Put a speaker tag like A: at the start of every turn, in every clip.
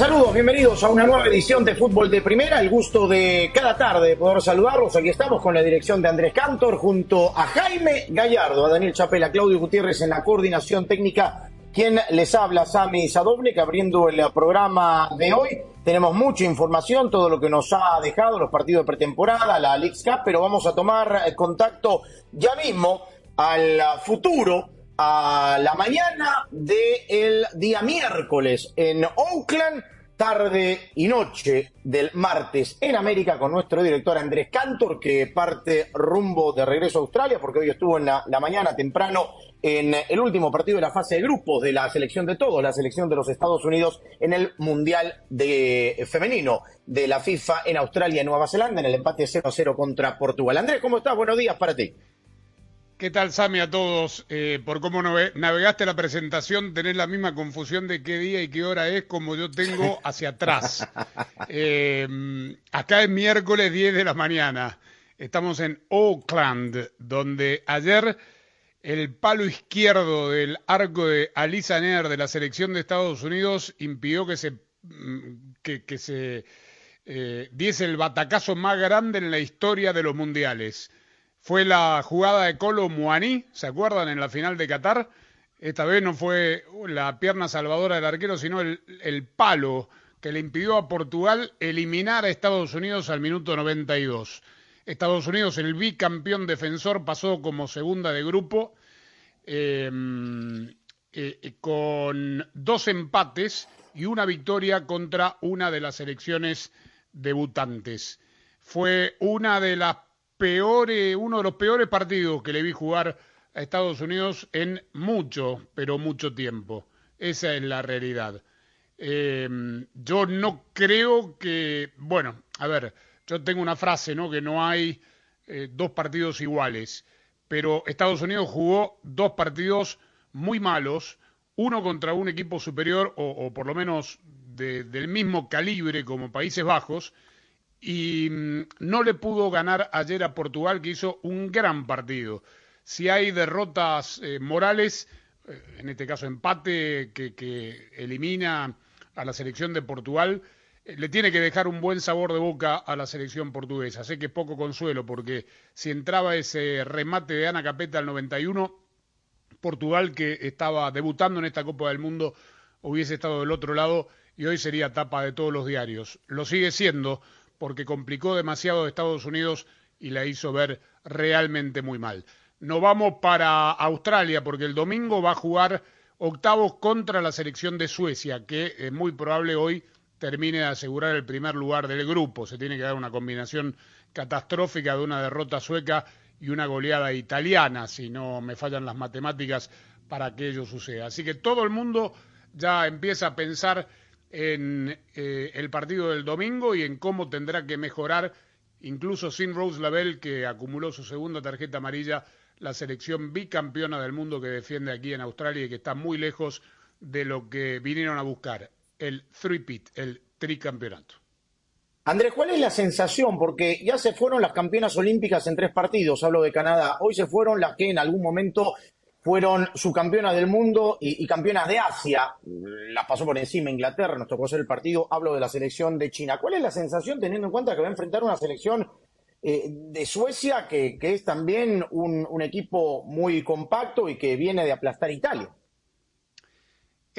A: Saludos, bienvenidos a una nueva edición de Fútbol de Primera. El gusto de cada tarde poder saludarlos. Aquí estamos con la dirección de Andrés Cantor junto a Jaime Gallardo, a Daniel Chapela, Claudio Gutiérrez en la coordinación técnica. Quien les habla, Sami Sadovnik, abriendo el programa de hoy. Tenemos mucha información, todo lo que nos ha dejado, los partidos de pretemporada, la Leagues Cup, pero vamos a tomar eh, contacto ya mismo al futuro a la mañana del día miércoles en Oakland, tarde y noche del martes en América con nuestro director Andrés Cantor, que parte rumbo de regreso a Australia, porque hoy estuvo en la, mañana temprano en el último partido de la fase de grupos de la selección de todos, la selección de los Estados Unidos en el Mundial de Femenino de la FIFA en Australia y Nueva Zelanda, en el empate 0-0 contra Portugal. Andrés, ¿cómo estás? Buenos días para ti.
B: ¿Qué tal, Sami, a todos? Eh, por cómo nave- navegaste la presentación, tenés la misma confusión de qué día y qué hora es como yo tengo hacia atrás. Eh, acá es miércoles 10 de la mañana. Estamos en Oakland, donde ayer el palo izquierdo del arco de Alisa Nair de la selección de Estados Unidos impidió que se, mm, que, que se eh, diese el batacazo más grande en la historia de los mundiales. Fue la jugada de Colo Muani, ¿se acuerdan? En la final de Qatar. Esta vez no fue la pierna salvadora del arquero, sino el, el palo que le impidió a Portugal eliminar a Estados Unidos al minuto 92. Estados Unidos, el bicampeón defensor, pasó como segunda de grupo eh, eh, con dos empates y una victoria contra una de las selecciones debutantes. Fue una de las peores, uno de los peores partidos que le vi jugar a Estados Unidos en mucho, pero mucho tiempo. Esa es la realidad. Eh, yo no creo que, bueno, a ver, yo tengo una frase, ¿no? Que no hay eh, dos partidos iguales, pero Estados Unidos jugó dos partidos muy malos, uno contra un equipo superior o, o por lo menos de- del mismo calibre como Países Bajos, y mm, no le pudo ganar ayer a Portugal, que hizo un gran partido. Si hay derrotas eh, morales, eh, en este caso empate, que, elimina a la selección de Portugal, eh, le tiene que dejar un buen sabor de boca a la selección portuguesa. Sé que es poco consuelo, porque si entraba ese remate de Ana Capeta al 91, Portugal, que estaba debutando en esta Copa del Mundo, hubiese estado del otro lado y hoy sería tapa de todos los diarios. Lo sigue siendo porque complicó demasiado a Estados Unidos y la hizo ver realmente muy mal. No vamos para Australia porque el domingo va a jugar octavos contra la selección de Suecia, que es muy probable hoy termine de asegurar el primer lugar del grupo. Se tiene que dar una combinación catastrófica de una derrota sueca y una goleada italiana, si no me fallan las matemáticas, para que ello suceda. Así que todo el mundo ya empieza a pensar en eh, el partido del domingo y en cómo tendrá que mejorar, incluso sin Rose Lavelle, que acumuló su segunda tarjeta amarilla, la selección bicampeona del mundo que defiende aquí en Australia y que está muy lejos de lo que vinieron a buscar, el three-pit, el tricampeonato.
A: Andrés, ¿cuál es la sensación? Porque ya se fueron las campeonas olímpicas en tres partidos, hablo de Canadá. Hoy se fueron las que en algún momento fueron subcampeonas del mundo y, campeonas de Asia. Las pasó por encima Inglaterra, nos tocó hacer el partido. Hablo de la selección de China. ¿Cuál es la sensación teniendo en cuenta que va a enfrentar una selección eh, de Suecia que, que es también un, equipo muy compacto y que viene de aplastar Italia?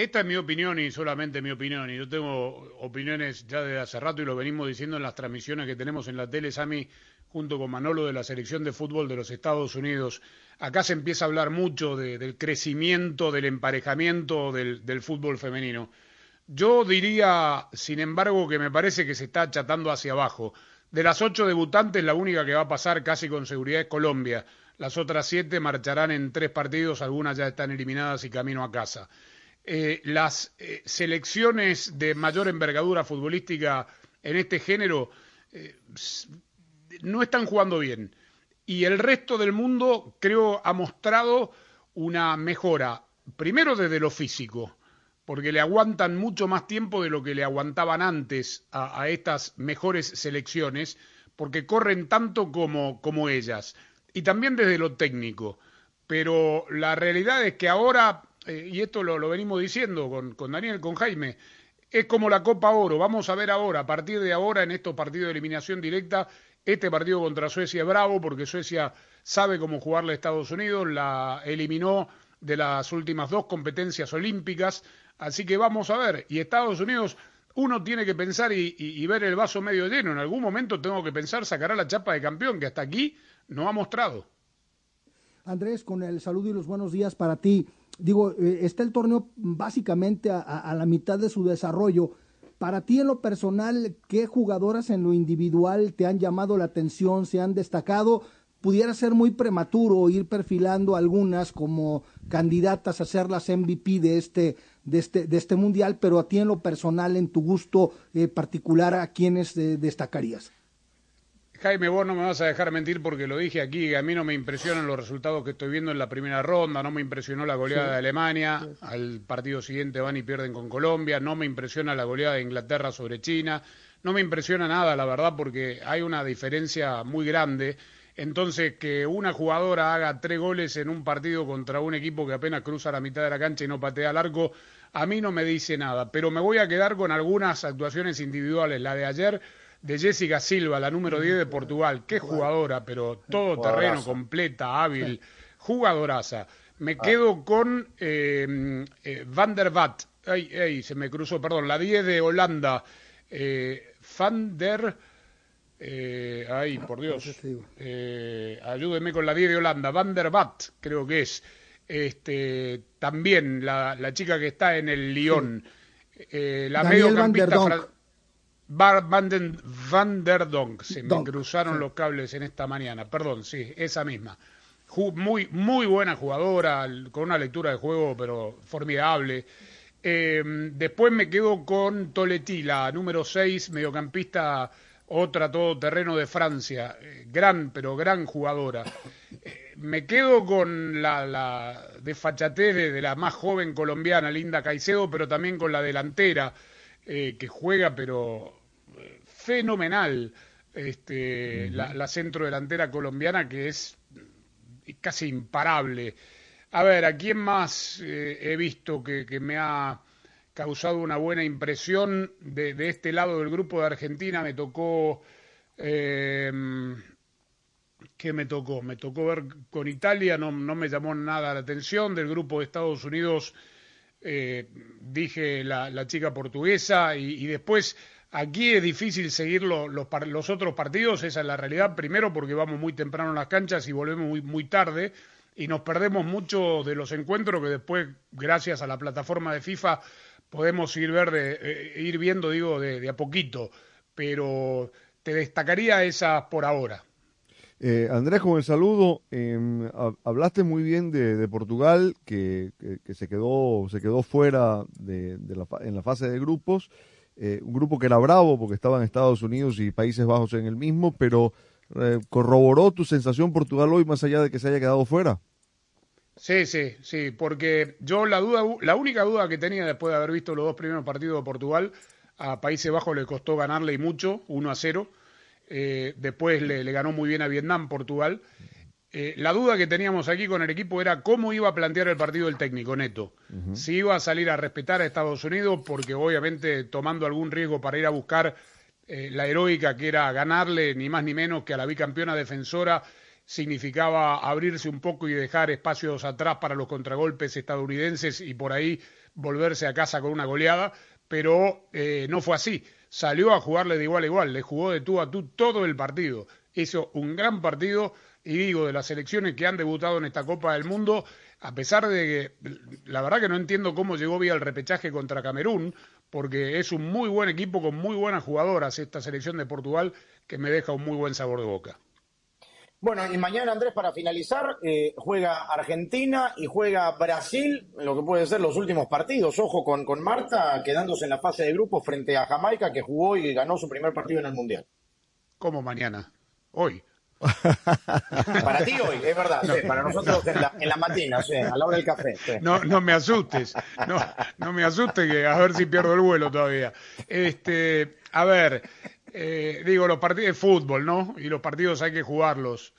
B: Esta es mi opinión y solamente mi opinión, y yo tengo opiniones ya desde hace rato y lo venimos diciendo en las transmisiones que tenemos en la tele, Sami, junto con Manolo de la selección de fútbol de los Estados Unidos. Acá se empieza a hablar mucho del crecimiento, del emparejamiento del, del fútbol femenino. Yo diría, sin embargo, que me parece que se está achatando hacia abajo. De las ocho debutantes, la única que va a pasar casi con seguridad es Colombia. Las otras siete marcharán en tres partidos, algunas ya están eliminadas y camino a casa. Eh, las eh, selecciones de mayor envergadura futbolística en este género eh, no están jugando bien. Y el resto del mundo, creo, ha mostrado una mejora, primero desde lo físico, porque le aguantan mucho más tiempo de lo que le aguantaban antes a, estas mejores selecciones, porque corren tanto como, como ellas, y también desde lo técnico. Pero la realidad es que ahora eh, y esto lo, venimos diciendo con, con Daniel, con Jaime, es como la Copa Oro. Vamos a ver ahora, a partir de ahora, en estos partidos de eliminación directa, este partido contra Suecia es bravo porque Suecia sabe cómo jugarle a Estados Unidos, la eliminó de las últimas dos competencias olímpicas, así que vamos a ver. Y Estados Unidos, uno tiene que pensar y, y ver el vaso medio lleno. En algún momento tengo que pensar, sacará la chapa de campeón, que hasta aquí no ha mostrado.
C: Andrés, con el saludo y los buenos días para ti digo, eh, está el torneo básicamente a, la mitad de su desarrollo. Para ti en lo personal, ¿qué jugadoras en lo individual te han llamado la atención, se han destacado? Pudiera ser muy prematuro ir perfilando algunas como candidatas a ser las MVP de este, de este, de este mundial, pero a ti en lo personal, en tu gusto eh, particular, ¿a quiénes eh, destacarías?
B: Jaime, vos no me vas a dejar mentir porque lo dije aquí, a mí no me impresionan los resultados que estoy viendo en la primera ronda, no me impresionó la goleada de Alemania, al partido siguiente van y pierden con Colombia, no me impresiona la goleada de Inglaterra sobre China, no me impresiona nada, la verdad, porque hay una diferencia muy grande. Entonces, que una jugadora haga tres goles en un partido contra un equipo que apenas cruza la mitad de la cancha y no patea al arco, a mí no me dice nada. Pero me voy a quedar con algunas actuaciones individuales. La de ayer de Jessica Silva, la número 10 de Portugal. Qué jugadora, pero todo terreno, completa, hábil, jugadoraza. Me ah. quedo con eh, eh, Van der Vat. Ay, ay, se me cruzó, perdón, la 10 de Holanda. Eh, Van der. Eh, ay, por Dios. ayúdeme con la 10 de Holanda. Van der Vat, creo que es. Este, también la, la chica que está en el Lyon. la mediocampista. Bar Van, der Donk, se me cruzaron los cables en esta mañana, perdón, sí, esa misma. Muy, muy buena jugadora, con una lectura de juego, pero formidable. Eh, después me quedo con Toletti, la número 6, mediocampista, otra todoterreno de Francia. Eh, gran, pero gran jugadora. Eh, me quedo con la, la desfachatez de, de, la más joven colombiana, Linda Caicedo, pero también con la delantera, que juega, pero fenomenal este, la, centro delantera colombiana que es casi imparable. A ver, ¿a quién más eh, he visto que, me ha causado una buena impresión de, este lado del grupo de Argentina? Me tocó... Eh, ¿Qué me tocó? Me tocó ver con Italia, no, me llamó nada la atención. Del grupo de Estados Unidos eh, dije la, chica portuguesa y, después Aquí es difícil seguir los, otros partidos, esa es la realidad. Primero porque vamos muy temprano en las canchas y volvemos muy, muy tarde y nos perdemos mucho de los encuentros que después, gracias a la plataforma de FIFA, podemos ir, ver eh, ir viendo, digo, de, a poquito. Pero te destacaría esas por ahora.
D: Eh, Andrés, con el saludo, em, hablaste muy bien de, Portugal, que, se quedó se quedó fuera de, la, en la fase de grupos. Eh, un grupo que era bravo porque estaba en Estados Unidos y Países Bajos en el mismo, pero eh, corroboró tu sensación Portugal hoy más allá de que se haya quedado fuera.
B: Sí, sí, sí, porque yo la duda, la única duda que tenía después de haber visto los dos primeros partidos de Portugal, a Países Bajos le costó ganarle y mucho, 1 a 0. Eh, después le, le, ganó muy bien a Vietnam, Portugal. Eh, la duda que teníamos aquí con el equipo era cómo iba a plantear el partido el técnico Neto. Si iba a salir a respetar a Estados Unidos, porque obviamente tomando algún riesgo para ir a buscar eh, la heroica que era ganarle ni más ni menos que a la bicampeona defensora, significaba abrirse un poco y dejar espacios atrás para los contragolpes estadounidenses y por ahí volverse a casa con una goleada, pero eh, no fue así. Salió a jugarle de igual a igual, le jugó de tú a tú todo el partido. Hizo un gran partido y digo, de las selecciones que han debutado en esta Copa del Mundo, a pesar de que la verdad que no entiendo cómo llegó vía el repechaje contra Camerún, porque es un muy buen equipo con muy buenas jugadoras esta selección de Portugal que me deja un muy buen sabor de boca.
A: Bueno, y mañana, Andrés, para finalizar, eh, juega Argentina y juega Brasil, lo que puede ser los últimos partidos. Ojo con, con Marta quedándose en la fase de grupo frente a Jamaica, que jugó y ganó su primer partido en el Mundial.
B: ¿Cómo mañana? Hoy.
A: Para ti hoy, es verdad, para nosotros en la, en la matina, a la hora del café.
B: No, no me asustes, no, no me asustes que a ver si pierdo el vuelo todavía. Este, a ver, eh, digo, los partidos de fútbol, ¿no? Y los partidos hay que jugarlos.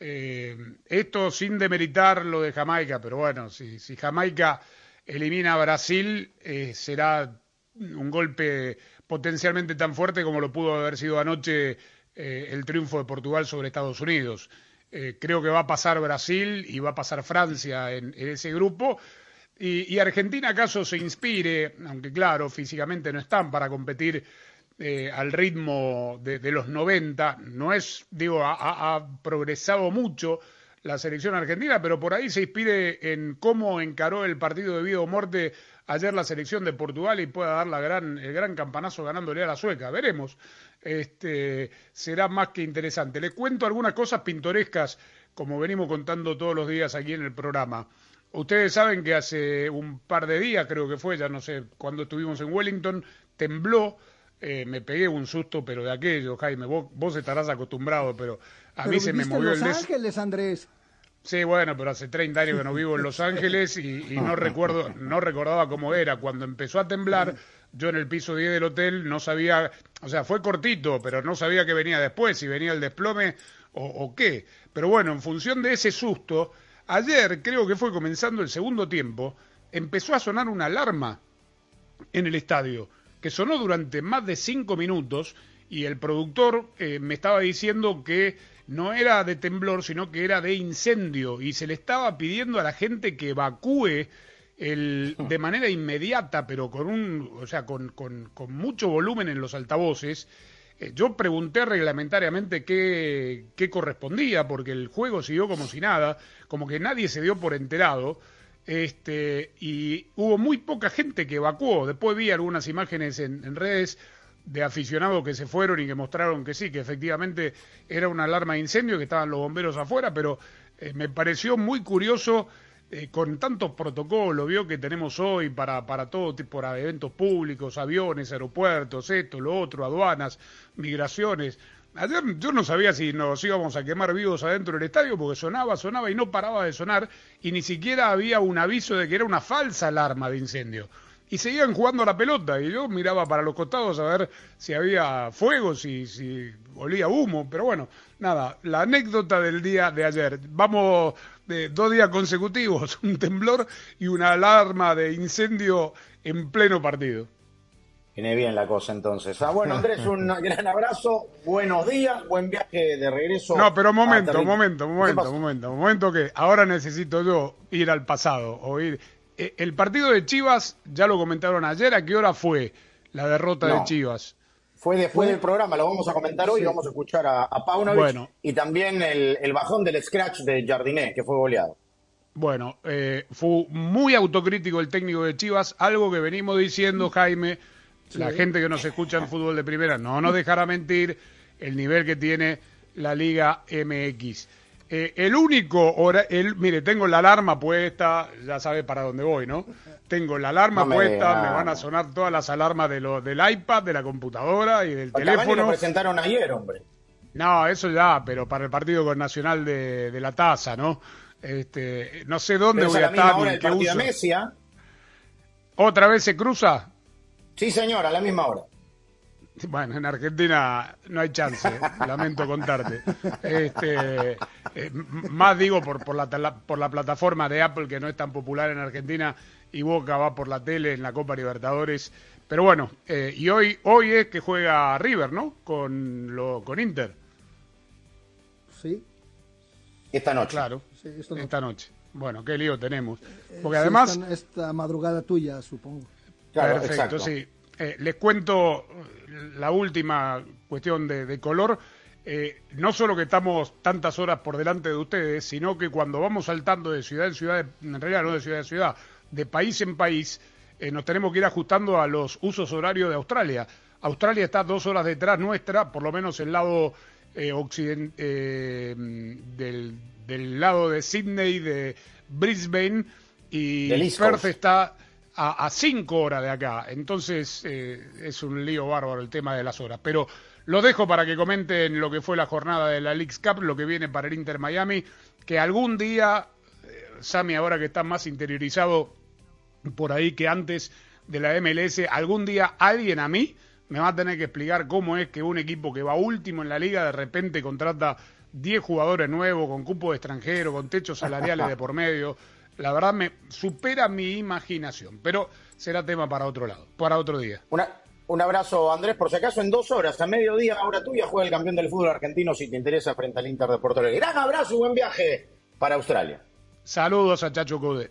B: Eh, esto sin demeritar lo de Jamaica, pero bueno, si, si Jamaica elimina a Brasil, eh, será un golpe potencialmente tan fuerte como lo pudo haber sido anoche el triunfo de Portugal sobre Estados Unidos. creo que va a pasar Brasil y va a pasar Francia en, ese grupo. Y, Argentina, acaso se inspire, aunque claro, físicamente no están para competir eh, al ritmo de, los 90. No es, digo, ha, progresado mucho la selección argentina, pero por ahí se inspire en cómo encaró el partido de vida o muerte ayer la selección de Portugal y pueda dar la gran, el gran campanazo ganándole a la sueca. Veremos. Este, será más que interesante. Le cuento algunas cosas pintorescas, como venimos contando todos los días aquí en el programa. Ustedes saben que hace un par de días, creo que fue, ya no sé, cuando estuvimos en Wellington, tembló eh, me pegué un susto, pero de aquello, Jaime, vos, estarás acostumbrado, pero a mí se me movió
C: en Los Ángeles, Andrés.
B: Sí, bueno, pero hace 30 años que no vivo en Los Ángeles y, no recuerdo, no recordaba cómo era. Cuando empezó a temblar, yo en el piso 10 del hotel no sabía, o sea, fue cortito, pero no sabía qué venía después, si venía el desplome o, o qué. Pero bueno, en función de ese susto, ayer creo que fue comenzando el segundo tiempo, empezó a sonar una alarma en el estadio que sonó durante más de cinco minutos y el productor eh, me estaba diciendo que no era de temblor, sino que era de incendio y se le estaba pidiendo a la gente que evacúe el, de manera inmediata, pero con un, o sea, con, con, mucho volumen en los altavoces. Eh, yo pregunté reglamentariamente qué, qué correspondía, porque el juego siguió como si nada, como que nadie se dio por enterado este, y hubo muy poca gente que evacuó. Después vi algunas imágenes en, redes de aficionados que se fueron y que mostraron que sí, que efectivamente era una alarma de incendio, que estaban los bomberos afuera, pero eh, me pareció muy curioso eh, con tantos protocolos, vio que tenemos hoy para, para todo tipo de eventos públicos, aviones, aeropuertos, esto, lo otro, aduanas, migraciones. Ayer yo no sabía si nos íbamos a quemar vivos adentro del estadio porque sonaba, sonaba y no paraba de sonar y ni siquiera había un aviso de que era una falsa alarma de incendio. Y seguían jugando a la pelota y yo miraba para los costados a ver si había fuego, si, si olía humo, pero bueno, nada, la anécdota del día de ayer. Vamos de dos días consecutivos, un temblor y una alarma de incendio en pleno partido.
A: Viene bien la cosa entonces. Ah, bueno, Andrés, un gran abrazo, buenos días, buen viaje de regreso.
B: No, pero momento, momento, momento, momento, momento que ahora necesito yo ir al pasado, oír. Eh, el partido de Chivas, ya lo comentaron ayer, ¿a qué hora fue la derrota de Chivas?
A: Fue después del programa, lo vamos a comentar hoy, vamos a escuchar a, a Paunovic y también el, bajón del scratch de Jardiné, que fue goleado.
B: Bueno, eh, fue muy autocrítico el técnico de Chivas, algo que venimos diciendo, Jaime, la gente que nos escucha en fútbol de primera no nos dejará mentir el nivel que tiene la Liga MX. Eh, el único, el, mire, tengo la alarma puesta, ya sabe para dónde voy, ¿no? Tengo la alarma puesta, me van a sonar todas las alarmas de lo, del iPad, de la computadora y del teléfono.
A: lo presentaron ayer, hombre.
B: No, eso ya, pero para el partido con Nacional de, la Taza, ¿no? Este, no sé dónde voy a estar.
A: Ni qué uso. ¿ah?
B: ¿Otra vez se cruza?
A: Sí, señor, a la misma hora.
B: Bueno, en Argentina no hay chance, lamento contarte. Este, eh, más digo por, por, la, por la plataforma de Apple que no es tan popular en Argentina y Boca va por la tele en la Copa Libertadores. Pero bueno, eh, y hoy, hoy es que juega River, ¿no? Con, lo, con Inter.
C: Sí.
A: esta noche.
B: Claro,
C: Sí,
B: esta noche. Bueno, qué lío tenemos. Porque
C: Sí,
B: además,
C: esta, esta madrugada tuya, supongo.
A: Claro,
B: Perfecto,
A: exacto.
B: sí. Eh, les cuento la última cuestión de, de color. Eh, no solo que estamos tantas horas por delante de ustedes, sino que cuando vamos saltando de ciudad en ciudad, en realidad no de ciudad en ciudad, de país en país, eh, nos tenemos que ir ajustando a los usos horarios de Australia. Australia está dos horas detrás nuestra, por lo menos el lado eh, occiden- eh, del, del lado de Sydney, de Brisbane, y Perth está a, cinco horas de acá. Entonces eh, es un lío bárbaro el tema de las horas. Pero lo dejo para que comenten lo que fue la jornada de la Leagues Cup, lo que viene para el Inter Miami, que algún día, eh, Sammy, ahora que está más interiorizado por ahí que antes de la MLS, algún día alguien a mí me va a tener que explicar cómo es que un equipo que va último en la liga de repente contrata 10 jugadores nuevos con cupo de extranjero, con techos salariales de por medio. La verdad me supera mi imaginación, pero será tema para otro lado, para otro día.
A: Una- un abrazo, Andrés. Por si acaso, en dos horas, a mediodía, ahora tuya, juega el campeón del fútbol argentino si te interesa frente al Inter de Porto Alegre. Gran abrazo y buen viaje para Australia.
B: Saludos a Chacho Code.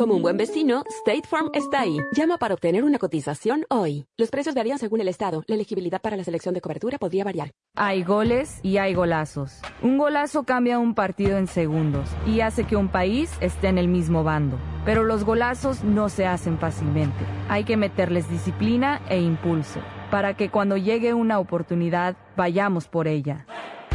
E: Como un buen vecino, State Farm está ahí. Llama para obtener una cotización hoy. Los precios varían según el estado. La elegibilidad para la selección de cobertura podría variar.
F: Hay goles y hay golazos. Un golazo cambia un partido en segundos y hace que un país esté en el mismo bando. Pero los golazos no se hacen fácilmente. Hay que meterles disciplina e impulso para que cuando llegue una oportunidad vayamos por ella.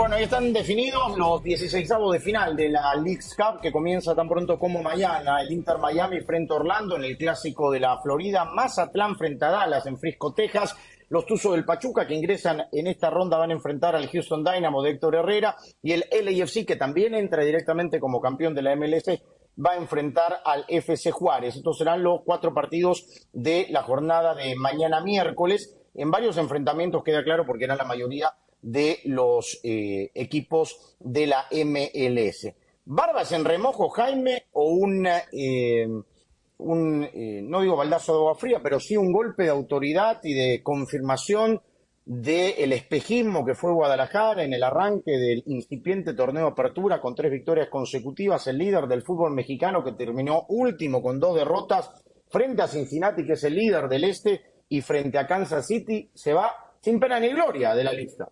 A: Bueno, ahí están definidos los 16 de final de la League's Cup que comienza tan pronto como mañana. El Inter Miami frente a Orlando en el clásico de la Florida. Mazatlán frente a Dallas en Frisco, Texas. Los Tuzos del Pachuca que ingresan en esta ronda van a enfrentar al Houston Dynamo de Héctor Herrera y el LAFC que también entra directamente como campeón de la MLS va a enfrentar al FC Juárez. Estos serán los cuatro partidos de la jornada de mañana miércoles. En varios enfrentamientos queda claro porque eran la mayoría de los eh, equipos de la MLS. ¿Barbas en remojo, Jaime, o un, eh, un eh, no digo baldazo de agua fría, pero sí un golpe de autoridad y de confirmación del espejismo que fue Guadalajara en el arranque del incipiente torneo de apertura con tres victorias consecutivas, el líder del fútbol mexicano que terminó último con dos derrotas frente a Cincinnati, que es el líder del este, y frente a Kansas City, se va sin pena ni gloria de la lista.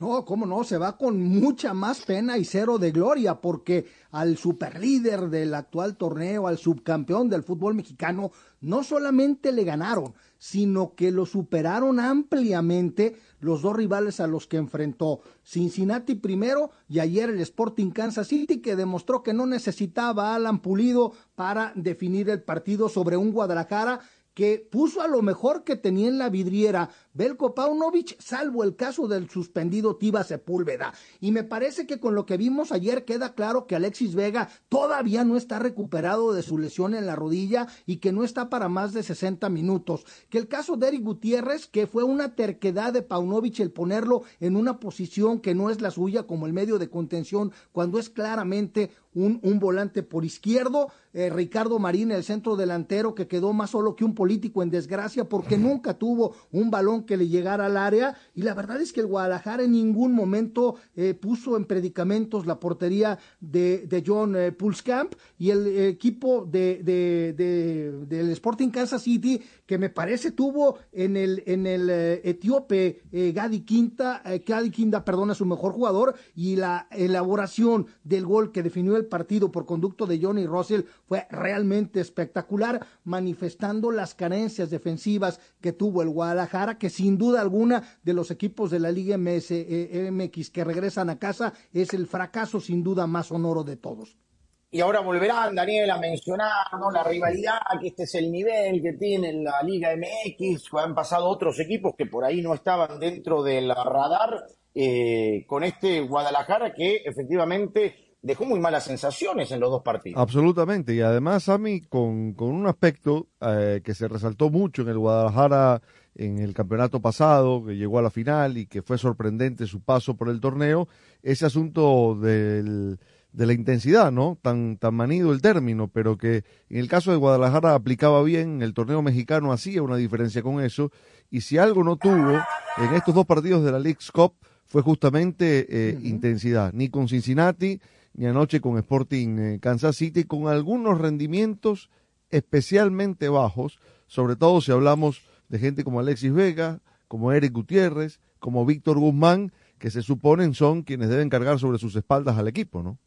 C: No, cómo no, se va con mucha más pena y cero de gloria, porque al superlíder del actual torneo, al subcampeón del fútbol mexicano, no solamente le ganaron, sino que lo superaron ampliamente los dos rivales a los que enfrentó. Cincinnati primero y ayer el Sporting Kansas City, que demostró que no necesitaba a Alan Pulido para definir el partido sobre un Guadalajara que puso a lo mejor que tenía en la vidriera Belko Paunovic, salvo el caso del suspendido Tiba Sepúlveda. Y me parece que con lo que vimos ayer queda claro que Alexis Vega todavía no está recuperado de su lesión en la rodilla y que no está para más de 60 minutos. Que el caso de Eric Gutiérrez, que fue una terquedad de Paunovic el ponerlo en una posición que no es la suya como el medio de contención, cuando es claramente un, un volante por izquierdo. Eh, Ricardo Marín, el centro delantero, que quedó más solo que un político en desgracia porque nunca tuvo un balón que le llegara al área. Y la verdad es que el Guadalajara en ningún momento eh, puso en predicamentos la portería de, de John eh, Pulskamp y el equipo de, de, de, del Sporting Kansas City, que me parece tuvo en el, en el eh, etíope eh, Gadi Quinta, eh, Gadi Quinta, perdona, su mejor jugador, y la elaboración del gol que definió el partido por conducto de Johnny Russell fue realmente espectacular, manifestando las carencias defensivas que tuvo el Guadalajara, que sin duda alguna de los equipos de la Liga MS, eh, MX que regresan a casa es el fracaso sin duda más sonoro de todos.
A: Y ahora volverán, Daniel, a mencionar ¿no? la rivalidad, que este es el nivel que tiene la Liga MX. Han pasado otros equipos que por ahí no estaban dentro del radar eh, con este Guadalajara que efectivamente dejó muy malas sensaciones en los dos partidos.
D: Absolutamente, y además, Sami, con, con un aspecto eh, que se resaltó mucho en el Guadalajara en el campeonato pasado, que llegó a la final y que fue sorprendente su paso por el torneo, ese asunto del de la intensidad, ¿no? Tan, tan manido el término, pero que en el caso de Guadalajara aplicaba bien, el torneo mexicano hacía una diferencia con eso, y si algo no tuvo en estos dos partidos de la League's Cup fue justamente eh, intensidad, ni con Cincinnati, ni anoche con Sporting eh, Kansas City, con algunos rendimientos especialmente bajos, sobre todo si hablamos de gente como Alexis Vega, como Eric Gutiérrez, como Víctor Guzmán, que se suponen son quienes deben cargar sobre sus espaldas al equipo, ¿no?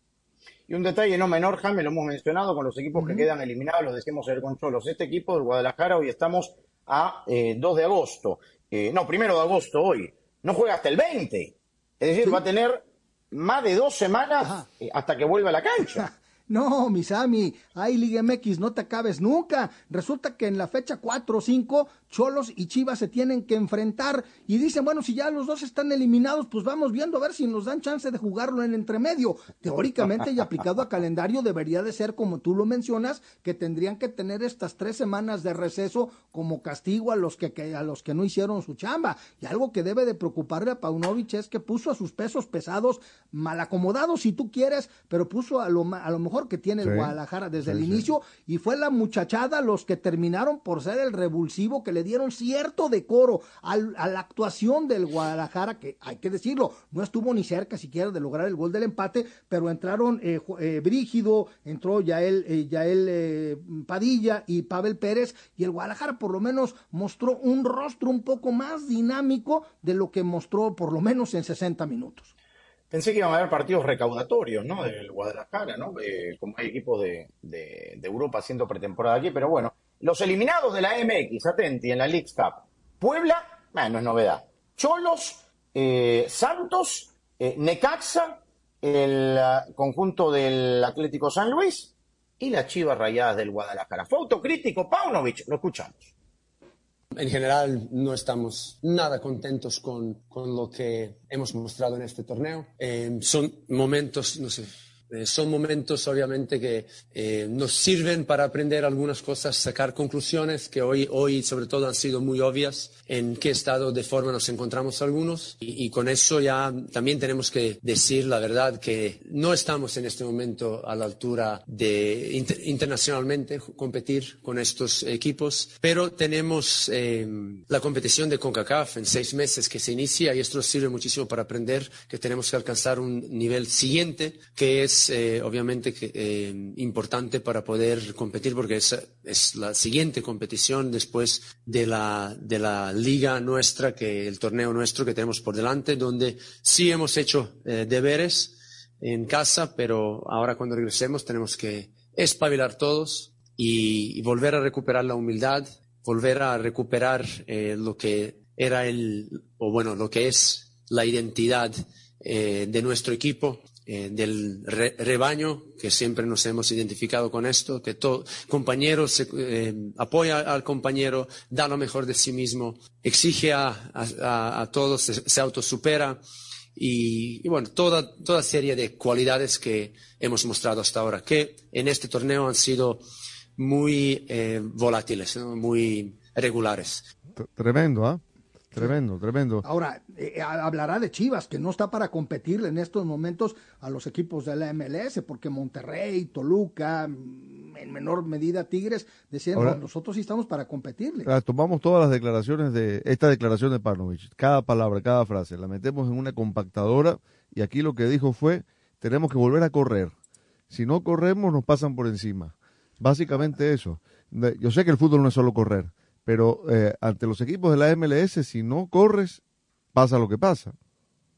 A: Y un detalle no menor, Jaime, lo hemos mencionado con los equipos que quedan eliminados, lo decimos ayer con Cholos. Este equipo del Guadalajara, hoy estamos a eh, 2 de agosto. Eh, no, primero de agosto hoy. No juega hasta el 20. Es decir, va a tener más de dos semanas eh, hasta que vuelva a la cancha.
C: No, Misami, ay Liga MX, no te acabes nunca. Resulta que en la fecha 4 o 5, Cholos y Chivas se tienen que enfrentar y dicen, bueno, si ya los dos están eliminados, pues vamos viendo a ver si nos dan chance de jugarlo en entremedio. Teóricamente y aplicado a calendario debería de ser como tú lo mencionas, que tendrían que tener estas tres semanas de receso como castigo a los que, que- a los que no hicieron su chamba. Y algo que debe de preocuparle a Paunovic es que puso a sus pesos pesados mal acomodados si tú quieres, pero puso a lo, a lo mejor que tiene el. Guadalajara desde
D: Sí,
C: el
D: sí.
C: inicio y fue la muchachada los que terminaron por ser el revulsivo que le dieron cierto decoro al- a la actuación del Guadalajara, que hay que decirlo, no estuvo ni cerca siquiera de lograr el gol del empate, pero entraron eh, eh, Brígido, entró Yael, eh, Yael eh, Padilla y Pavel Pérez, y el Guadalajara por lo menos mostró un rostro un poco más dinámico de lo que mostró por lo menos en 60 minutos.
A: Pensé que iban a haber partidos recaudatorios, ¿no? Del Guadalajara, ¿no? Eh, como hay equipos de, Europa haciendo pretemporada aquí, pero bueno. Los eliminados de la MX, atenti, en la League Cup. Puebla, eh, no es novedad. Cholos, eh, Santos, eh, Necaxa, el ah, conjunto del Atlético San Luis y las Chivas Rayadas del Guadalajara. Fue autocrítico Paunovic, lo escuchamos.
G: En general, no estamos nada contentos con, con lo que hemos mostrado en este torneo. Eh, son momentos, no sé, eh, son momentos obviamente que eh, nos sirven para aprender algunas cosas, sacar conclusiones que hoy, hoy sobre todo han sido muy obvias en qué estado de forma nos encontramos algunos. Y, y con eso ya también tenemos que decir la verdad que no estamos en este momento a la altura de inter- internacionalmente competir con estos equipos, pero tenemos eh, la competición de CONCACAF en seis meses que se inicia y esto nos sirve muchísimo para aprender que tenemos que alcanzar un nivel siguiente que es eh, obviamente eh, importante para poder competir porque es, la siguiente competición después de la, de la liga nuestra, que el torneo nuestro que tenemos por delante, donde sí hemos hecho eh, deberes en casa, pero ahora cuando regresemos tenemos que espabilar todos y, y volver a recuperar la humildad, volver a recuperar lo que era el, o bueno, lo que es la identidad de nuestro equipo, eh, del re- rebaño, que siempre nos hemos identificado con esto, que todo compañero se, eh, apoya al compañero, da lo mejor de sí mismo, exige a, a- todos, se, autosupera y, bueno, toda, toda serie de cualidades que hemos mostrado hasta ahora, que en este torneo han sido muy eh, volátiles, muy regulares.
D: Tremendo, ¿ah? Tremendo, tremendo.
C: Ahora, eh, hablará de Chivas, que no está para competirle en estos momentos a los equipos de la MLS, porque Monterrey, Toluca, mm, en menor medida Tigres, decían,
D: Ahora-
C: "No, nosotros sí estamos para competirle.
D: Ah, Tomamos todas las declaraciones de esta declaración de Panovich, cada palabra, cada frase, la metemos en una compactadora y aquí lo que dijo fue, tenemos que volver a correr. Si no corremos nos pasan por encima. Básicamente eso. Yo sé que el fútbol no es solo correr, pero eh, ante los equipos de la MLS, si no corres, pasa lo que pasa.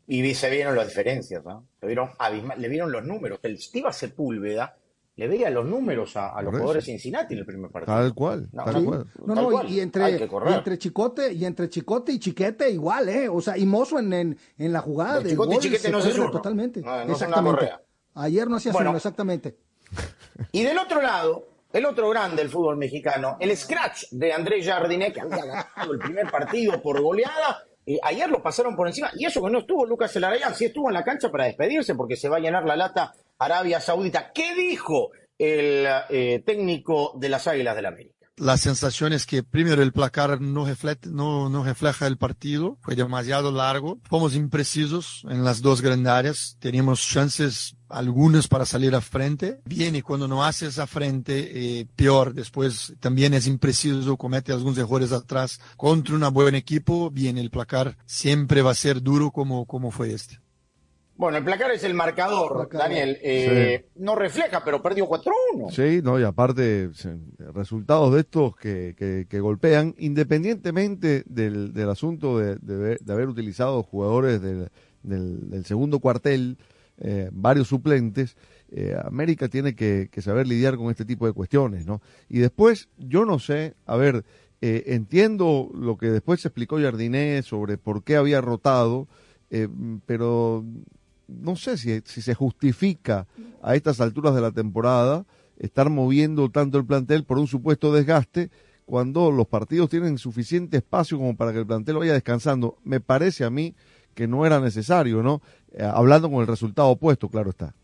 A: Y se vieron las diferencias, ¿no? Se vieron le vieron los números. El Steve Sepúlveda le veía los números a, a los jugadores de Cincinnati en el primer partido.
D: Tal cual,
A: No,
D: tal
A: sí.
D: cual.
C: No,
A: Tal
C: no,
A: cual.
C: y, y entre, y Chicote y entre Chicote y Chiquete igual, ¿eh? O sea, y Mozo en, en, en la jugada del
A: Chicote y
C: gol
A: Chiquete no se zurro.
C: totalmente.
A: No,
C: exactamente. Ayer no hacía
A: Bueno.
C: exactamente.
A: Y del otro lado, el otro grande del fútbol mexicano, el scratch de Andrés Jardiné, que había ganado el primer partido por goleada. ayer lo pasaron por encima. Y eso que no estuvo Lucas Elarayán, sí estuvo en la cancha para despedirse porque se va a llenar la lata Arabia Saudita. ¿Qué dijo el eh, técnico de las Águilas del la América?
H: La sensación es que primero el placar no, reflete, no, no refleja el partido, fue demasiado largo, fomos imprecisos en las dos grandes áreas, teníamos chances algunas para salir a frente, viene cuando no haces a frente, eh, peor, después también es impreciso, comete algunos errores atrás, contra un buen equipo, bien, el placar siempre va a ser duro como, como fue este.
A: Bueno, el placar es el marcador, Daniel. eh, No refleja, pero perdió 4-1.
D: Sí, no, y aparte, resultados de estos que, que, que golpean, independientemente del, del asunto de, de haber- de haber utilizado jugadores del, del, del segundo cuartel, eh, varios suplentes, eh, América tiene que, saber lidiar con este tipo de cuestiones, ¿no? Y después, yo no sé, a ver, eh, entiendo lo que después se explicó Jardiné sobre por qué había rotado, eh, pero no sé si, si se justifica a estas alturas de la temporada estar moviendo tanto el plantel por un supuesto desgaste cuando los partidos tienen suficiente espacio como para que el plantel vaya descansando. Me parece a mí que no era necesario, ¿no? Eh, hablando con el resultado opuesto, claro está.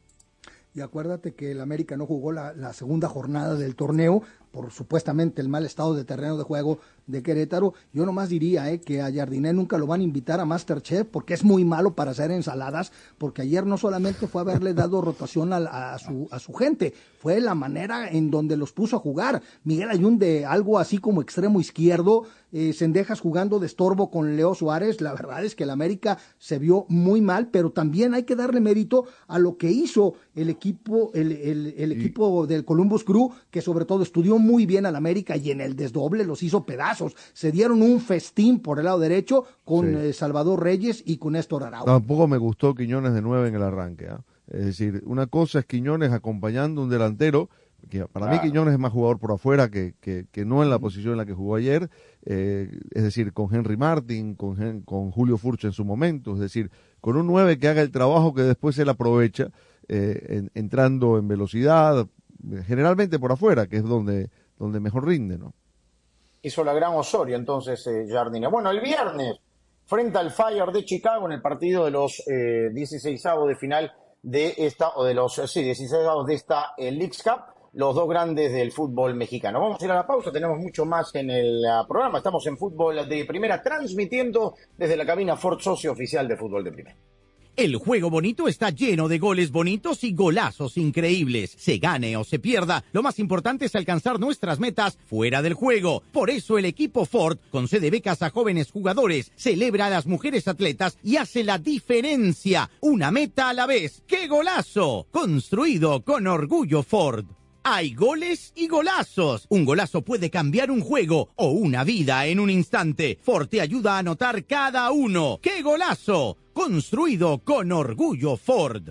C: Y acuérdate que el América no jugó la, la, segunda jornada del torneo por supuestamente el mal estado de terreno de juego de Querétaro. Yo nomás diría eh, que a Jardiné nunca lo van a invitar a Masterchef porque es muy malo para hacer ensaladas, porque ayer no solamente fue haberle dado rotación a, a, su, a su gente, fue la manera en donde los puso a jugar. Miguel Ayun de algo así como extremo izquierdo, eh, Sendejas jugando de estorbo con Leo Suárez. La verdad es que el América se vio muy mal, pero también hay que darle mérito a lo que hizo el equipo, el, el, el equipo del Columbus Crew, que sobre todo estudió muy bien al América y en el desdoble los hizo pedazos. Se dieron un festín por el lado derecho con sí. eh, Salvador Reyes y con Néstor Araujo.
D: Tampoco me gustó Quiñones de nueve en el arranque. ¿eh? Es decir, una cosa es Quiñones acompañando un delantero. Que para claro. mí Quiñones es más jugador por afuera que, que, que, no en la posición en la que jugó ayer. Eh, es decir, con Henry Martin, con, con Julio Furch en su momento. Es decir, con un 9 que haga el trabajo que después él aprovecha, eh, en, entrando en velocidad, generalmente por afuera, que es donde, donde mejor rinde, ¿no?
A: Hizo la gran Osorio entonces eh. Bueno, el viernes, frente al Fire de Chicago en el partido de los eh, 16 de final de esta, o de los, sí, 16 de esta eh, Leagues Cup, los dos grandes del fútbol mexicano. Vamos a ir a la pausa, tenemos mucho más en el uh, programa. Estamos en fútbol de primera, transmitiendo desde la cabina Ford Socio Oficial de Fútbol de Primera.
I: El juego bonito está lleno de goles bonitos y golazos increíbles. Se gane o se pierda, lo más importante es alcanzar nuestras metas fuera del juego. Por eso el equipo Ford concede becas a jóvenes jugadores, celebra a las mujeres atletas y hace la diferencia. Una meta a la vez. ¡Qué golazo! Construido con orgullo Ford. Hay goles y golazos. Un golazo puede cambiar un juego o una vida en un instante. Ford te ayuda a anotar cada uno. ¡Qué golazo! Construido con orgullo Ford.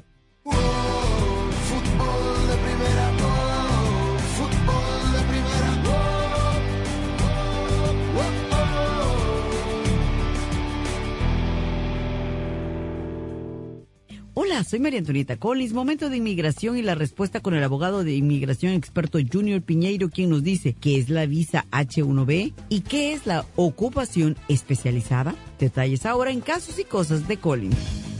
J: Hola, soy María Antonieta Collis. Momento de inmigración y la respuesta con el abogado de inmigración experto Junior Piñeiro, quien nos dice qué es la visa H1B y qué es la ocupación especializada. Detalles ahora en casos y cosas de Collins.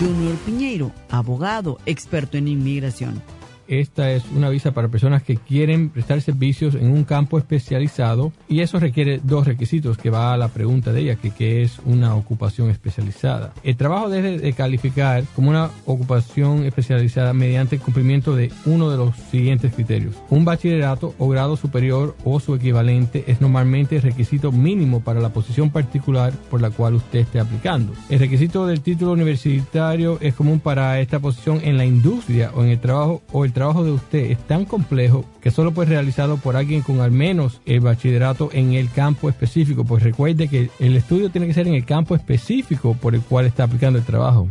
J: Junior Piñeiro, abogado, experto en inmigración.
K: Esta es una visa para personas que quieren prestar servicios en un campo especializado y eso requiere dos requisitos que va a la pregunta de ella, que, es una ocupación especializada. El trabajo debe de calificar como una ocupación especializada mediante el cumplimiento de uno de los siguientes criterios. Un bachillerato o grado superior o su equivalente es normalmente el requisito mínimo para la posición particular por la cual usted esté aplicando. El requisito del título universitario es común para esta posición en la industria o en el trabajo o el trabajo de usted es tan complejo que solo puede ser realizado por alguien con al menos el bachillerato en el campo específico, pues recuerde que el estudio tiene que ser en el campo específico por el cual está aplicando el trabajo.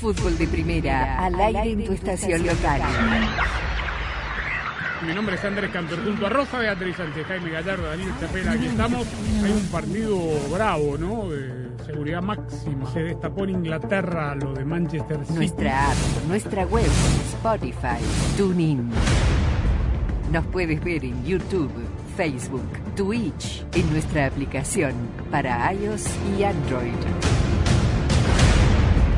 L: Fútbol de primera, al aire en tu estación local.
B: Mi nombre es Andrés Cantor, junto a Rosa Beatriz Sánchez, Jaime Gallardo, Daniel Chapela, aquí estamos. Hay un partido bravo, ¿no? Seguridad máxima. Se destapó en Inglaterra lo de Manchester City.
L: Nuestra app, nuestra web, Spotify, TuneIn. Nos puedes ver en YouTube, Facebook, Twitch, en nuestra aplicación para iOS y Android.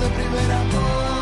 M: De primera, oh,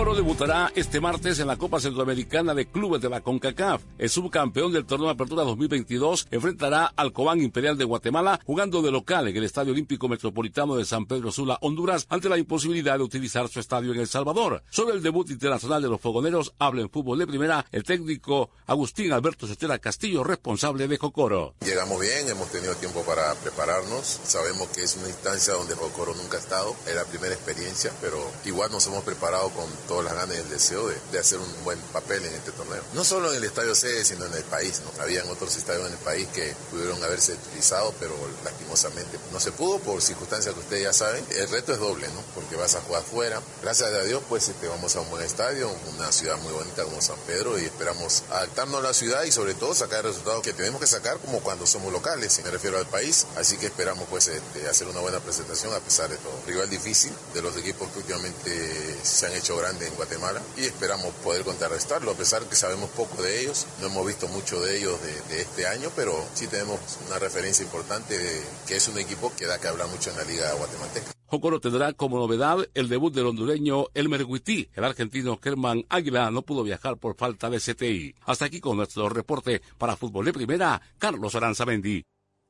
N: Ocoro debutará este martes en la Copa Centroamericana de Clubes de la CONCACAF. El subcampeón del torneo de Apertura 2022 enfrentará al Cobán Imperial de Guatemala jugando de local en el Estadio Olímpico Metropolitano de San Pedro Sula, Honduras, ante la imposibilidad de utilizar su estadio en El Salvador. Sobre el debut internacional de los fogoneros habla en fútbol de primera el técnico Agustín Alberto Cetera Castillo, responsable de Jocoro.
O: Llegamos bien, hemos tenido tiempo para prepararnos. Sabemos que es una instancia donde Jocoro nunca ha estado. Es primera experiencia, pero igual nos hemos preparado con todas las ganas y el deseo de, hacer un buen papel en este torneo. No solo en el estadio sede, sino en el país. ¿no? Habían otros estadios en el país que pudieron haberse utilizado, pero lastimosamente no se pudo por circunstancias que ustedes ya saben. El reto es doble, ¿no? Porque vas a jugar fuera. Gracias a Dios, pues este, vamos a un buen estadio, una ciudad muy bonita como San Pedro y esperamos adaptarnos a la ciudad y sobre todo sacar el resultado que tenemos que sacar como cuando somos locales, y me refiero al país. Así que esperamos pues este, hacer una buena presentación a pesar de todo. Rival difícil de los equipos que últimamente se han hecho grandes en Guatemala y esperamos poder contrarrestarlo a pesar que sabemos poco de ellos. No hemos visto mucho de ellos de, este año, pero sí tenemos una referencia importante de que es un equipo que da que hablar mucho en la liga guatemalteca.
N: Jocoro tendrá como novedad el debut del hondureño Elmer Huití. El argentino Germán Águila no pudo viajar por falta de CTI. Hasta aquí con nuestro reporte para Fútbol de Primera, Carlos Aranzamendi.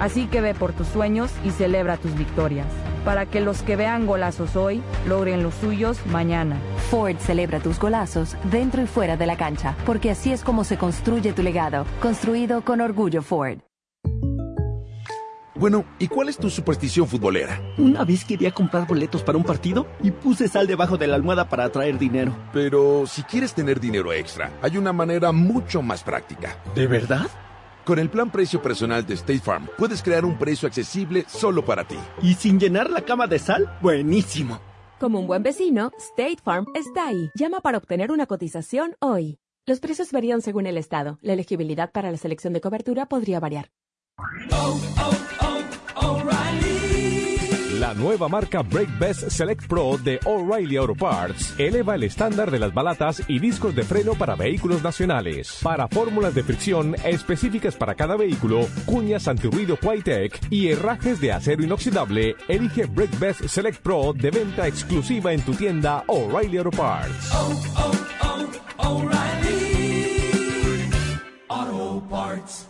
F: Así que ve por tus sueños y celebra tus victorias, para que los que vean golazos hoy logren los suyos mañana.
P: Ford celebra tus golazos dentro y fuera de la cancha, porque así es como se construye tu legado, construido con orgullo Ford.
Q: Bueno, ¿y cuál es tu superstición futbolera?
R: Una vez quería comprar boletos para un partido y puse sal debajo de la almohada para atraer dinero.
Q: Pero si quieres tener dinero extra, hay una manera mucho más práctica.
R: ¿De verdad?
Q: Con el plan precio personal de State Farm, puedes crear un precio accesible solo para ti.
R: ¿Y sin llenar la cama de sal? Buenísimo.
E: Como un buen vecino, State Farm está ahí. Llama para obtener una cotización hoy. Los precios varían según el estado. La elegibilidad para la selección de cobertura podría variar.
S: La nueva marca Break Best Select Pro de O'Reilly Auto Parts eleva el estándar de las balatas y discos de freno para vehículos nacionales. Para fórmulas de fricción específicas para cada vehículo, cuñas antirruido Quitec y herrajes de acero inoxidable, elige Break Best Select Pro de venta exclusiva en tu tienda O'Reilly Auto Parts.
L: Auto Parts.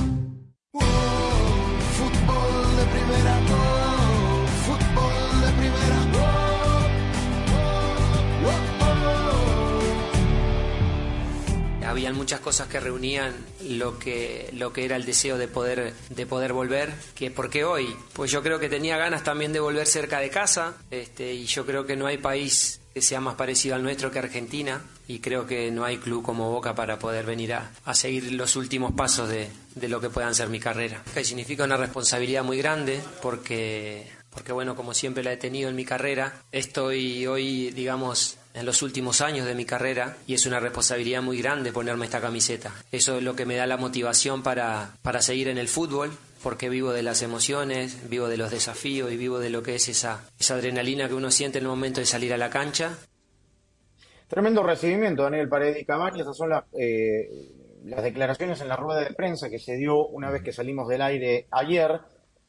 T: Muchas cosas que reunían lo que, lo que era el deseo de poder, de poder volver. Que ¿Por qué hoy? Pues yo creo que tenía ganas también de volver cerca de casa este, y yo creo que no hay país que sea más parecido al nuestro que Argentina y creo que no hay club como Boca para poder venir a, a seguir los últimos pasos de, de lo que puedan ser mi carrera. Que significa una responsabilidad muy grande porque, porque bueno, como siempre la he tenido en mi carrera, estoy hoy, digamos, en los últimos años de mi carrera y es una responsabilidad muy grande ponerme esta camiseta. Eso es lo que me da la motivación para, para seguir en el fútbol, porque vivo de las emociones, vivo de los desafíos y vivo de lo que es esa, esa adrenalina que uno siente en el momento de salir a la cancha.
A: Tremendo recibimiento, Daniel Paredes y Cavani. Esas son las, eh, las declaraciones en la rueda de prensa que se dio una vez que salimos del aire ayer.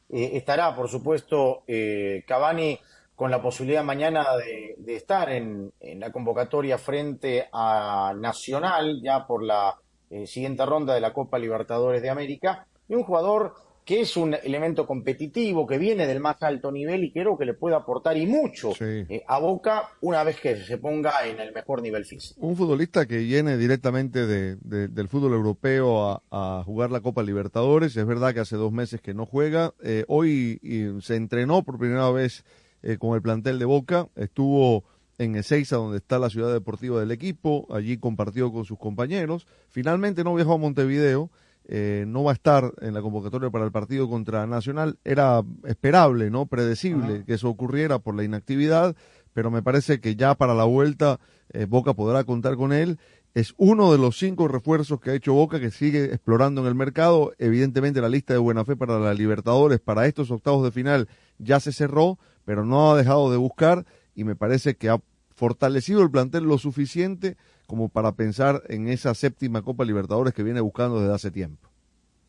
A: Eh, estará, por supuesto, eh, Cavani con la posibilidad mañana de, de estar en, en, la convocatoria frente a Nacional, ya por la eh, siguiente ronda de la Copa Libertadores de América. Y un jugador que es un elemento competitivo, que viene del más alto nivel y creo que le puede aportar y mucho sí. eh, a Boca una vez que se ponga en el mejor nivel físico.
D: Un futbolista que viene directamente de, de, del fútbol europeo a, a, jugar la Copa Libertadores. Es verdad que hace dos meses que no juega. Eh, hoy se entrenó por primera vez eh, con el plantel de Boca. Estuvo en Ezeiza, donde está la ciudad deportiva del equipo. Allí compartió con sus compañeros. Finalmente no viajó a Montevideo eh, no va a estar en la convocatoria para el partido contra Nacional. Era esperable, ¿no? Predecible Ajá. que eso ocurriera por la inactividad, pero me parece que ya para la vuelta eh, Boca podrá contar con él. Es uno de los cinco refuerzos que ha hecho Boca que sigue explorando en el mercado. Evidentemente la lista de buena fe para la Libertadores, para estos octavos de final, ya se cerró, pero no ha dejado de buscar y me parece que ha fortalecido el plantel lo suficiente como para pensar en esa séptima Copa Libertadores que viene buscando desde hace tiempo.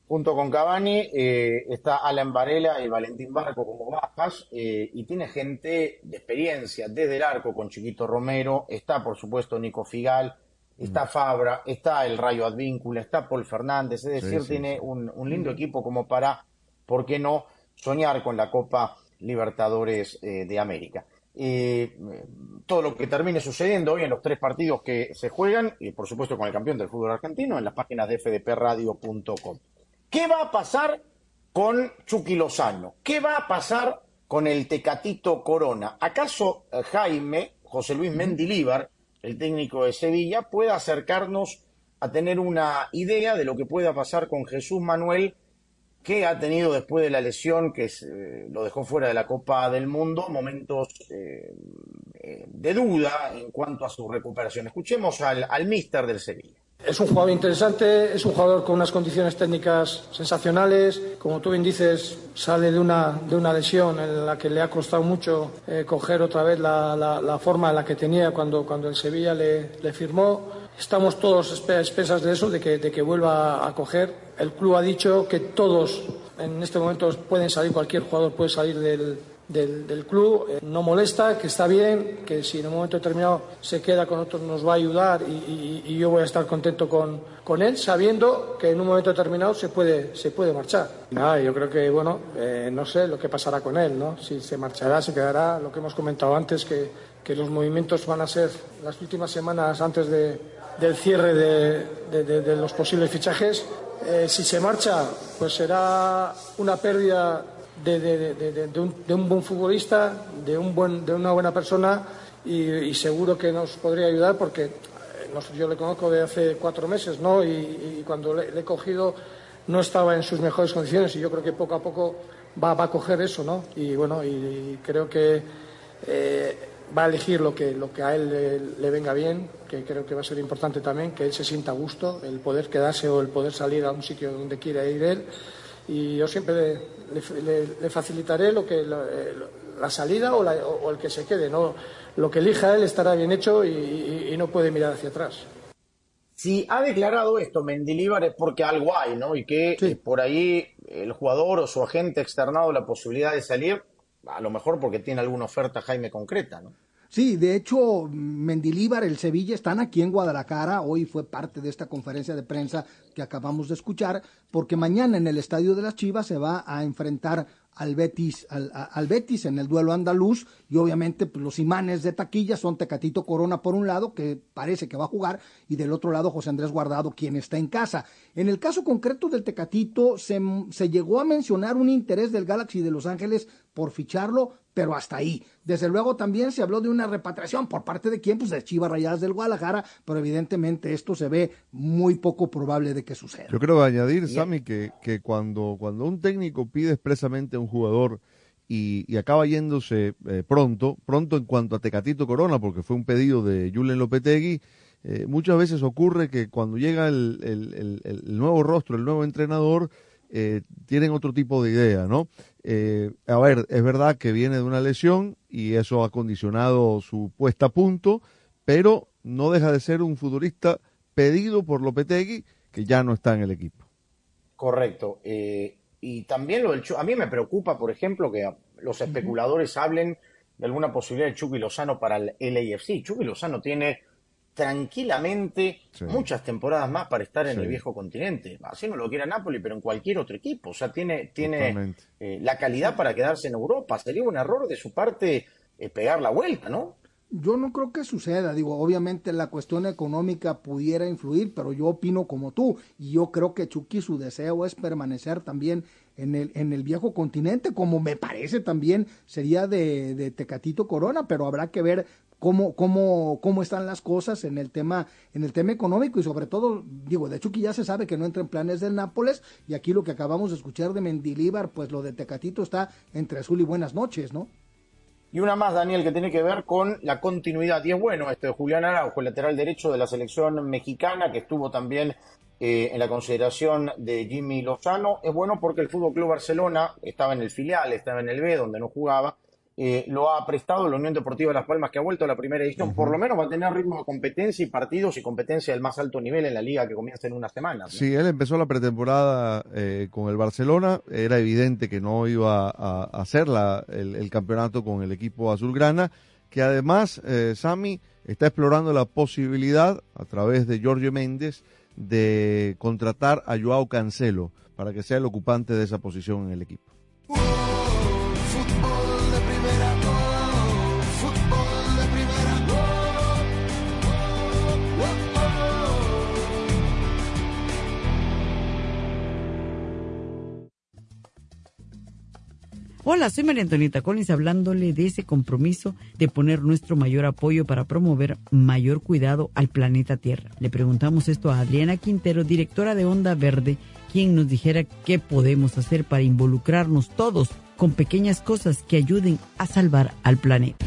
A: junto con Cavani eh, está Alan Varela y Valentín Barco como bajas eh, y tiene gente de experiencia desde el arco con Chiquito Romero, está por supuesto Nico Figal, está Fabra, está el Rayo Advíncula, está Paul Fernández, es decir,
D: sí,
A: tiene
D: sí.
A: Un, un lindo equipo como para, ¿por qué no?, soñar con la Copa Libertadores eh, de América. Eh, todo lo que termine sucediendo hoy en los tres partidos que se juegan, y por supuesto con el campeón del fútbol argentino, en las páginas de fdpradio.com. ¿Qué va a pasar con Chucky Lozano? ¿Qué va a pasar con el Tecatito Corona? ¿Acaso eh, Jaime, José Luis Mendilíbar, el técnico de Sevilla, pueda acercarnos a tener una idea de lo que pueda pasar con Jesús Manuel, que ha tenido después de la lesión que se- lo dejó fuera de la Copa del Mundo, momentos eh, eh, de duda en cuanto a su recuperación? Escuchemos al, al míster del Sevilla.
U: Es un jugador interesante, es un jugador con unas condiciones técnicas sensacionales. Como tú bien dices, sale de una, de una lesión en la que le ha costado mucho eh, coger otra vez la, la- la forma en la que tenía cuando, cuando el Sevilla le, le firmó. Estamos todos expensas de eso, de que, de que vuelva a coger. El club ha dicho que todos en este momento pueden salir, cualquier jugador puede salir del, del, del club. Eh, no molesta, que está bien, que si en un momento determinado se queda con otros nos va a ayudar y, y- y yo voy a estar contento con, con él, sabiendo que en un momento determinado se puede, se puede marchar. Nada, yo creo que, bueno, eh, no sé lo que pasará con él, ¿no? Si se marchará, se quedará, lo que hemos comentado antes, que, que los movimientos van a ser las últimas semanas antes de, del cierre de, de- los posibles fichajes. Eh, si se marcha, pues será una pérdida un, de un buen futbolista, de, un buen, de una buena persona y, seguro que nos podría ayudar porque eh, yo le conozco de hace cuatro meses ¿no? y, cuando le, he cogido no estaba en sus mejores condiciones y yo creo que poco a poco va, va a coger eso ¿no? y bueno y, y creo que eh, va a elegir lo que, lo que a él le, le venga bien, que creo que va a ser importante también, que él se sienta a gusto, el poder quedarse o el poder salir a un sitio donde quiera ir él. Y yo siempre le, le- le- facilitaré lo que, lo- eh, la salida o, la- o- el que se quede. ¿no? Lo que elija él estará bien hecho y, y- y no puede mirar hacia atrás.
A: Si ha declarado esto Mendilíbar es porque algo hay, ¿no? Y que eh, por ahí el jugador o su agente ha externado la posibilidad de salir, a lo mejor porque tiene alguna oferta Jaime concreta, ¿no?
C: Sí, de hecho, Mendilíbar, el Sevilla, están aquí en Guadalajara. Hoy fue parte de esta conferencia de prensa que acabamos de escuchar, porque mañana en el Estadio de las Chivas se va a enfrentar al Betis, al, Betis en el duelo andaluz y obviamente pues, los imanes de taquilla son Tecatito Corona por un lado, que parece que va a jugar, y del otro lado José Andrés Guardado, quien está en casa. En el caso concreto del Tecatito, se, se llegó a mencionar un interés del Galaxy de Los Ángeles por ficharlo, pero hasta ahí. Desde luego también se habló de una repatriación por parte de quién, pues de Chivas Rayadas del Guadalajara, pero evidentemente esto se ve muy poco probable de que suceda.
D: Yo creo añadir, Sammy, que, que cuando, cuando un técnico pide expresamente a un jugador y, y acaba yéndose eh, pronto, pronto en cuanto a Tecatito Corona, porque fue un pedido de Julen Lopetegui, eh, muchas veces ocurre que cuando llega el, el- el- el nuevo rostro, el nuevo entrenador, eh, tienen otro tipo de idea, ¿no? Eh, a ver, es verdad que viene de una lesión y eso ha condicionado su puesta a punto, pero no deja de ser un futbolista pedido por Lopetegui que ya no está en el equipo.
A: Correcto. Eh, y también lo del Chu- a mí me preocupa, por ejemplo, que los especuladores hablen de alguna posibilidad de Chucky Lozano para el LAFC. Chucky Lozano tiene tranquilamente
D: Sí.
A: muchas temporadas más para estar en
D: Sí.
A: el viejo continente. Así no lo quiera Napoli, pero en cualquier otro equipo. O sea, tiene, tiene eh, la calidad para quedarse en Europa. Sería un error de su parte eh, pegar la vuelta, ¿no?
C: Yo no creo que suceda, digo, obviamente la cuestión económica pudiera influir, pero yo opino como tú, y yo creo que Chucky su deseo es permanecer también en el, en el viejo continente, como me parece también sería de, de Tecatito Corona, pero habrá que ver cómo, cómo, cómo están las cosas en el tema, en el tema económico, y sobre todo, digo, de Chucky ya se sabe que no entra en planes del Nápoles, y aquí lo que acabamos de escuchar de Mendilíbar, pues lo de Tecatito está entre azul y buenas noches, ¿no?
A: Y una más, Daniel, que tiene que ver con la continuidad. Y es bueno este Julián Araujo, el lateral derecho de la selección mexicana, que estuvo también eh, en la consideración de Jimmy Lozano. Es bueno porque el Fútbol Club Barcelona estaba en el filial, estaba en el B, donde no jugaba, eh, lo ha prestado la Unión Deportiva de Las Palmas, que ha vuelto a la primera edición. Por lo menos va a tener ritmo de competencia y partidos y competencia del más alto nivel en la liga que comienza en unas semanas. ¿no?
D: Sí, él empezó la pretemporada eh, con el Barcelona. Era evidente que no iba a, a hacer la, el, el campeonato con el equipo azulgrana, que además, eh, Sami, está explorando la posibilidad, a través de Giorgio Méndez, de contratar a Joao Cancelo para que sea el ocupante de esa posición en el equipo.
V: Hola, soy María Antonieta Collins hablándole de ese compromiso de poner nuestro mayor apoyo para promover mayor cuidado al planeta Tierra. Le preguntamos esto a Adriana Quintero, directora de Onda Verde, quien nos dijera qué podemos hacer para involucrarnos todos con pequeñas cosas que ayuden a salvar al planeta.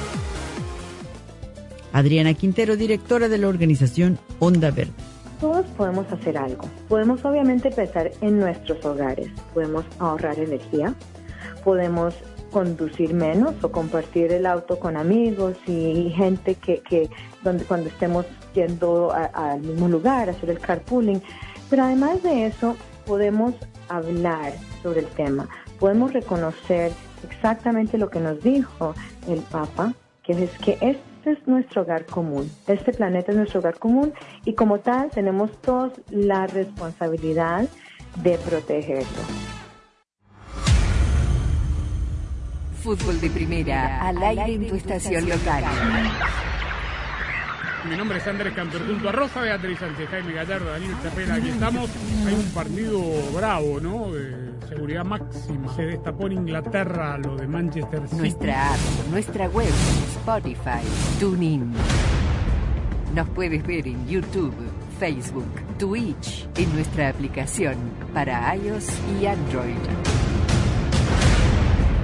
V: Adriana Quintero, directora de la organización Onda Verde.
W: Todos podemos hacer algo. Podemos obviamente empezar en nuestros hogares. Podemos ahorrar energía. Podemos conducir menos o compartir el auto con amigos y gente que, donde cuando estemos yendo al mismo lugar, hacer el carpooling. Pero además de eso, podemos hablar sobre el tema. Podemos reconocer exactamente lo que nos dijo el Papa, que es que este es nuestro hogar común. Este planeta es nuestro hogar común y como tal tenemos todos la responsabilidad de protegerlo.
L: Fútbol de Primera, al aire en tu estación local.
X: Mi nombre es Andrés Cantor, junto a Rosa Beatriz Sánchez, Jaime Gallardo, Daniel Chapela, aquí estamos. Hay un partido bravo, ¿no? De seguridad máxima. Se destapó en Inglaterra lo de Manchester City.
L: Nuestra app, nuestra web, Spotify, TuneIn. Nos puedes ver en YouTube, Facebook, Twitch, en nuestra aplicación para iOS y Android.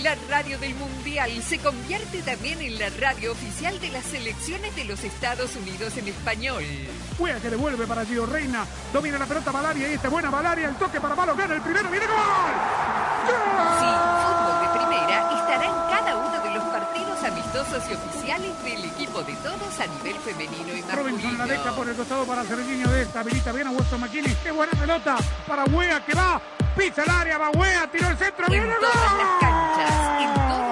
L: La radio del Mundial, se convierte también en la radio oficial de las selecciones de los Estados Unidos en español.
X: Juega que devuelve para Gio Reina. Domina la pelota Valaria y esta es buena Valaria. El toque para Malo gana el primero. ¡Viene gol!
L: Sí, Fútbol de Primera estará en cada uno de los amistosos y oficiales del equipo de todos a nivel femenino y
X: Robinson la deja
L: masculino.
X: por el costado para Serginho de esta. Habilita bien a Weston McKinney. ¡Qué buena pelota! Para Wea que va. Pisa el área. Va Wea. Tiró el centro.
L: En
X: ¡Viene
L: todas
X: gol!
L: las canchas, en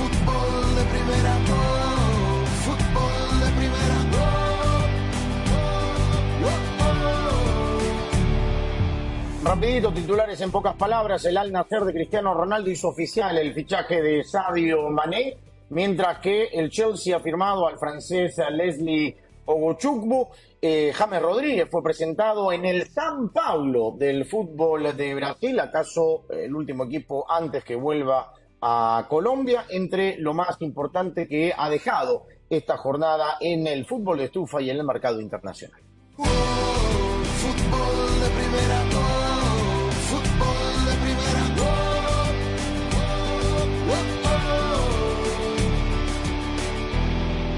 M: Fútbol de primera, fútbol de primera,
A: Rapidito, titulares en pocas palabras. El Al Nacer de Cristiano Ronaldo hizo oficial el fichaje de Sadio Mané, mientras que el Chelsea ha firmado al francés Leslie Ogochukwu. Eh, James Rodríguez fue presentado en el San Paulo del fútbol de Brasil, acaso el último equipo antes que vuelva a Colombia, entre lo más importante que ha dejado esta jornada en el fútbol de estufa y en el mercado internacional.
M: Fútbol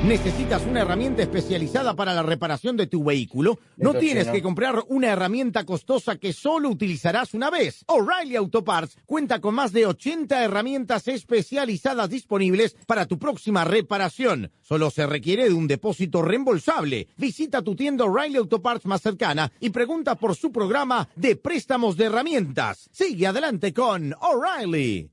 I: ¿Necesitas una herramienta especializada para la reparación de tu vehículo? No
A: Esto
I: tienes
A: chino.
I: que comprar una herramienta costosa que solo utilizarás una vez. O'Reilly Auto Parts cuenta con más de 80 herramientas especializadas disponibles para tu próxima reparación. Solo se requiere de un depósito reembolsable. Visita tu tienda O'Reilly Auto Parts más cercana y pregunta por su programa de préstamos de herramientas. Sigue adelante con O'Reilly.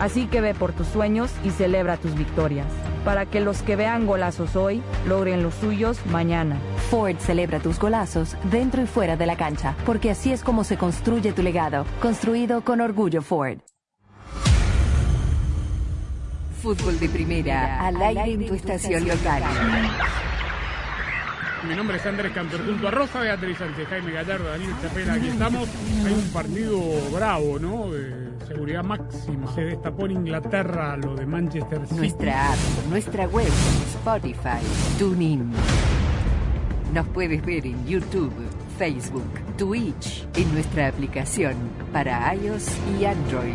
F: Así que ve por tus sueños y celebra tus victorias, para que los que vean golazos hoy logren los suyos mañana.
P: Ford celebra tus golazos dentro y fuera de la cancha, porque así es como se construye tu legado, construido con orgullo Ford.
L: Fútbol de primera, al aire en tu estación local.
B: Mi nombre es Andrés Cantor, junto a Rosa Beatriz Sánchez, Jaime Gallardo, Daniel Chapela, aquí estamos. Hay un partido bravo, ¿no? De seguridad máxima. Se destapó en Inglaterra lo de Manchester City.
L: Nuestra app, nuestra web, Spotify, TuneIn. Nos puedes ver en YouTube, Facebook, Twitch, en nuestra aplicación para iOS y Android.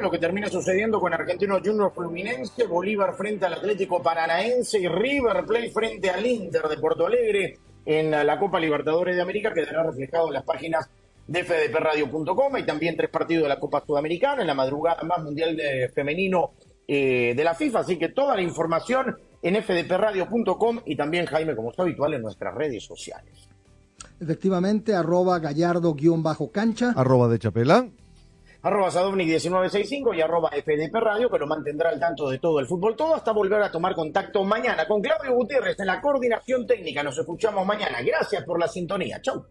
A: Lo que termina sucediendo con Argentino Junior Fluminense, Bolívar frente al Atlético Paranaense y River Plate frente al Inter de Porto Alegre en la Copa Libertadores de América quedará reflejado en las páginas de fdpradio.com y también tres partidos de la Copa Sudamericana en la madrugada más mundial de femenino eh, de la FIFA. Así que toda la información en fdpradio.com y también, Jaime, como es habitual, en nuestras redes sociales.
C: Efectivamente, arroba gallardo-cancha.
D: Arroba de Chapela.
A: Arroba Sadovnik1965 y arroba FDP Radio, que lo mantendrá al tanto de todo el fútbol todo hasta volver a tomar contacto mañana con Claudio Gutiérrez en la coordinación técnica. Nos escuchamos mañana. Gracias por la sintonía. Chau.